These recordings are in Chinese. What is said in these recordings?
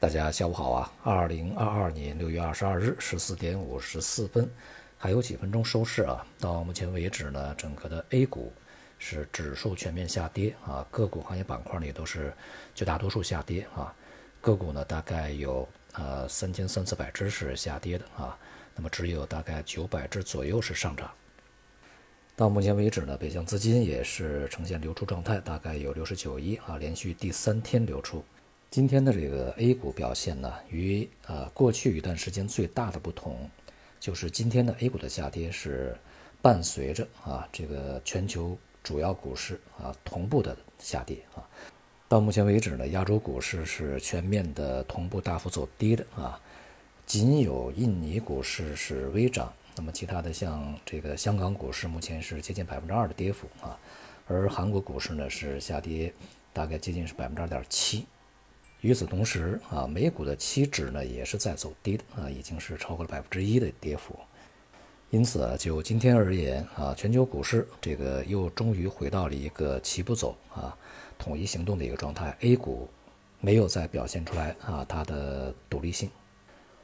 大家下午好啊！二零二二年六月二十二日十四点五十四分，还有几分钟收市啊。到目前为止呢，整个的 A 股是指数全面下跌啊，个股行业板块里都是绝大多数下跌啊。个股呢，大概有呃三千三四百只是下跌的啊，那么只有大概九百只左右是上涨。到目前为止呢，北向资金也是呈现流出状态，大概有六十九亿啊，连续第三天流出。今天的这个 A 股表现呢，与呃过去一段时间最大的不同，就是今天的 A 股的下跌是伴随着啊这个全球主要股市啊同步的下跌啊。到目前为止呢，亚洲股市是全面的同步大幅走低的啊，仅有印尼股市是微涨，那么其他的像这个香港股市目前是接近百分之二的跌幅啊，而韩国股市呢是下跌大概接近是百分之二点七。与此同时啊，美股的期指呢也是在走低的啊，已经是超过了百分之一的跌幅。因此啊，就今天而言啊，全球股市这个又终于回到了一个齐步走啊、统一行动的一个状态。A 股没有再表现出来啊它的独立性。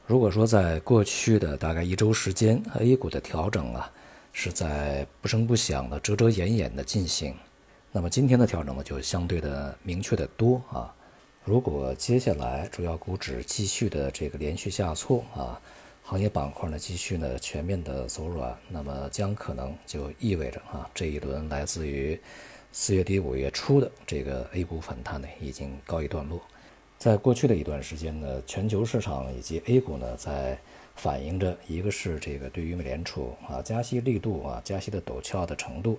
如果说在过去的大概一周时间，A 股的调整啊是在不声不响的、遮遮掩掩的进行，那么今天的调整呢就相对的明确的多啊。如果接下来主要股指继续的这个连续下挫啊，行业板块呢继续呢全面的走软，那么将可能就意味着啊这一轮来自于四月底五月初的这个 A 股反弹呢已经告一段落。在过去的一段时间呢，全球市场以及 A 股呢在反映着一个是这个对于美联储啊加息力度啊加息的陡峭的程度，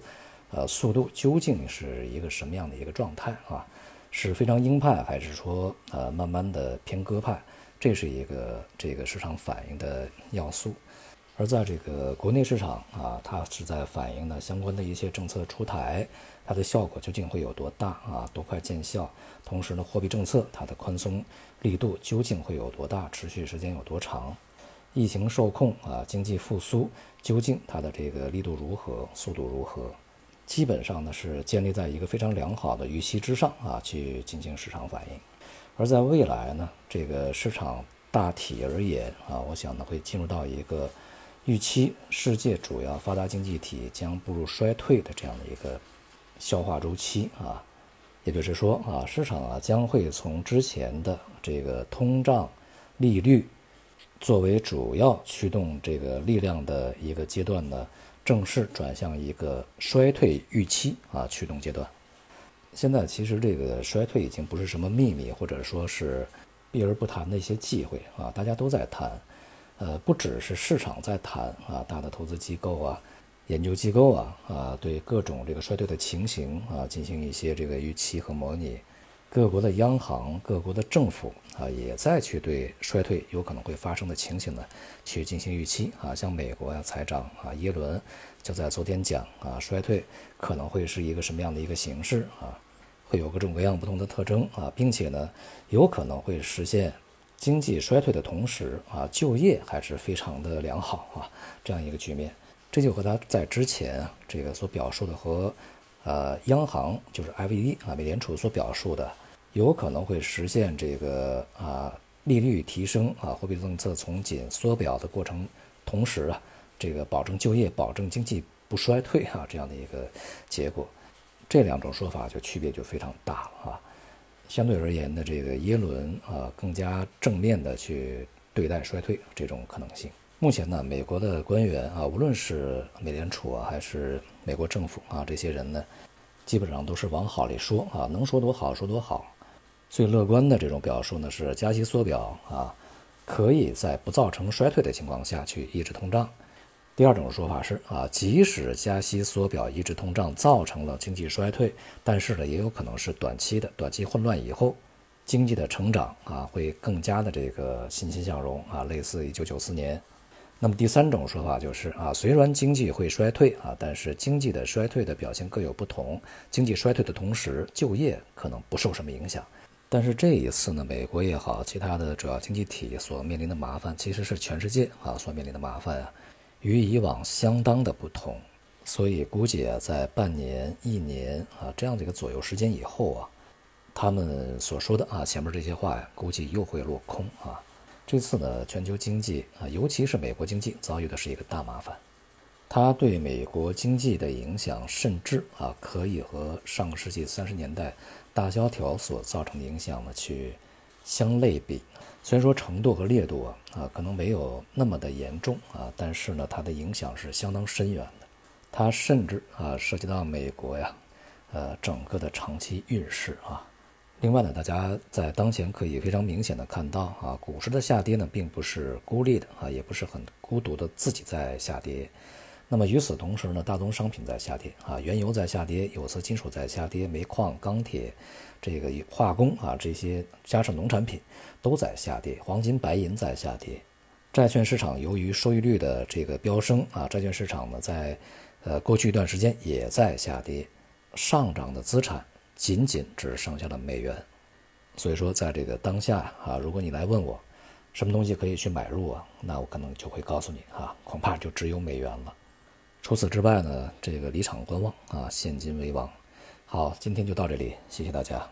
呃速度究竟是一个什么样的一个状态啊？是非常鹰派，还是说呃慢慢的偏鸽派？这是一个这个市场反应的要素。而在这个国内市场啊，它是在反映呢相关的一些政策出台，它的效果究竟会有多大啊？多快见效？同时呢，货币政策它的宽松力度究竟会有多大？持续时间有多长？疫情受控啊，经济复苏究竟它的这个力度如何？速度如何？基本上呢是建立在一个非常良好的预期之上啊，去进行市场反应。而在未来呢，这个市场大体而言啊，我想呢会进入到一个预期世界主要发达经济体将步入衰退的这样的一个消化周期啊。也就是说啊，市场啊将会从之前的这个通胀、利率作为主要驱动这个力量的一个阶段呢。正式转向一个衰退预期啊驱动阶段。现在其实这个衰退已经不是什么秘密，或者说是避而不谈的一些忌讳啊，大家都在谈。呃，不只是市场在谈啊，大的投资机构啊、研究机构啊啊，对各种这个衰退的情形啊进行一些这个预期和模拟。各国的央行、各国的政府啊，也在去对衰退有可能会发生的情形呢，去进行预期啊。像美国呀，财长啊，耶伦就在昨天讲啊，衰退可能会是一个什么样的一个形式啊，会有各种各样不同的特征啊，并且呢，有可能会实现经济衰退的同时啊，就业还是非常的良好啊，这样一个局面。这就和他在之前这个所表述的和。呃，央行就是 FED 啊，美联储所表述的，有可能会实现这个啊利率提升啊，货币政策从紧缩表的过程，同时啊，这个保证就业、保证经济不衰退啊这样的一个结果，这两种说法就区别就非常大了啊。相对而言呢，这个耶伦啊更加正面的去对待衰退这种可能性。目前呢，美国的官员啊，无论是美联储啊，还是美国政府啊，这些人呢，基本上都是往好里说啊，能说多好说多好。最乐观的这种表述呢，是加息缩表啊，可以在不造成衰退的情况下去抑制通胀。第二种说法是啊，即使加息缩表抑制通胀造成了经济衰退，但是呢，也有可能是短期的，短期混乱以后。经济的成长啊，会更加的这个欣欣向荣啊，类似一九九四年。那么第三种说法就是啊，虽然经济会衰退啊，但是经济的衰退的表现各有不同。经济衰退的同时，就业可能不受什么影响。但是这一次呢，美国也好，其他的主要经济体所面临的麻烦，其实是全世界啊所面临的麻烦啊，与以往相当的不同。所以估计啊，在半年、一年啊这样的一个左右时间以后啊，他们所说的啊前面这些话呀，估计又会落空啊。这次呢，全球经济啊，尤其是美国经济遭遇的是一个大麻烦，它对美国经济的影响，甚至啊，可以和上个世纪三十年代大萧条所造成的影响呢去相类比。虽然说程度和烈度啊啊可能没有那么的严重啊，但是呢，它的影响是相当深远的。它甚至啊涉及到美国呀，呃，整个的长期运势啊。另外呢，大家在当前可以非常明显的看到啊，股市的下跌呢，并不是孤立的啊，也不是很孤独的自己在下跌。那么与此同时呢，大宗商品在下跌啊，原油在下跌，有色金属在下跌，煤矿、钢铁、这个化工啊这些加上农产品都在下跌，黄金、白银在下跌。债券市场由于收益率的这个飙升啊，债券市场呢在呃过去一段时间也在下跌，上涨的资产。仅仅只剩下了美元，所以说在这个当下啊，如果你来问我什么东西可以去买入啊，那我可能就会告诉你啊，恐怕就只有美元了。除此之外呢，这个离场观望啊，现金为王。好，今天就到这里，谢谢大家。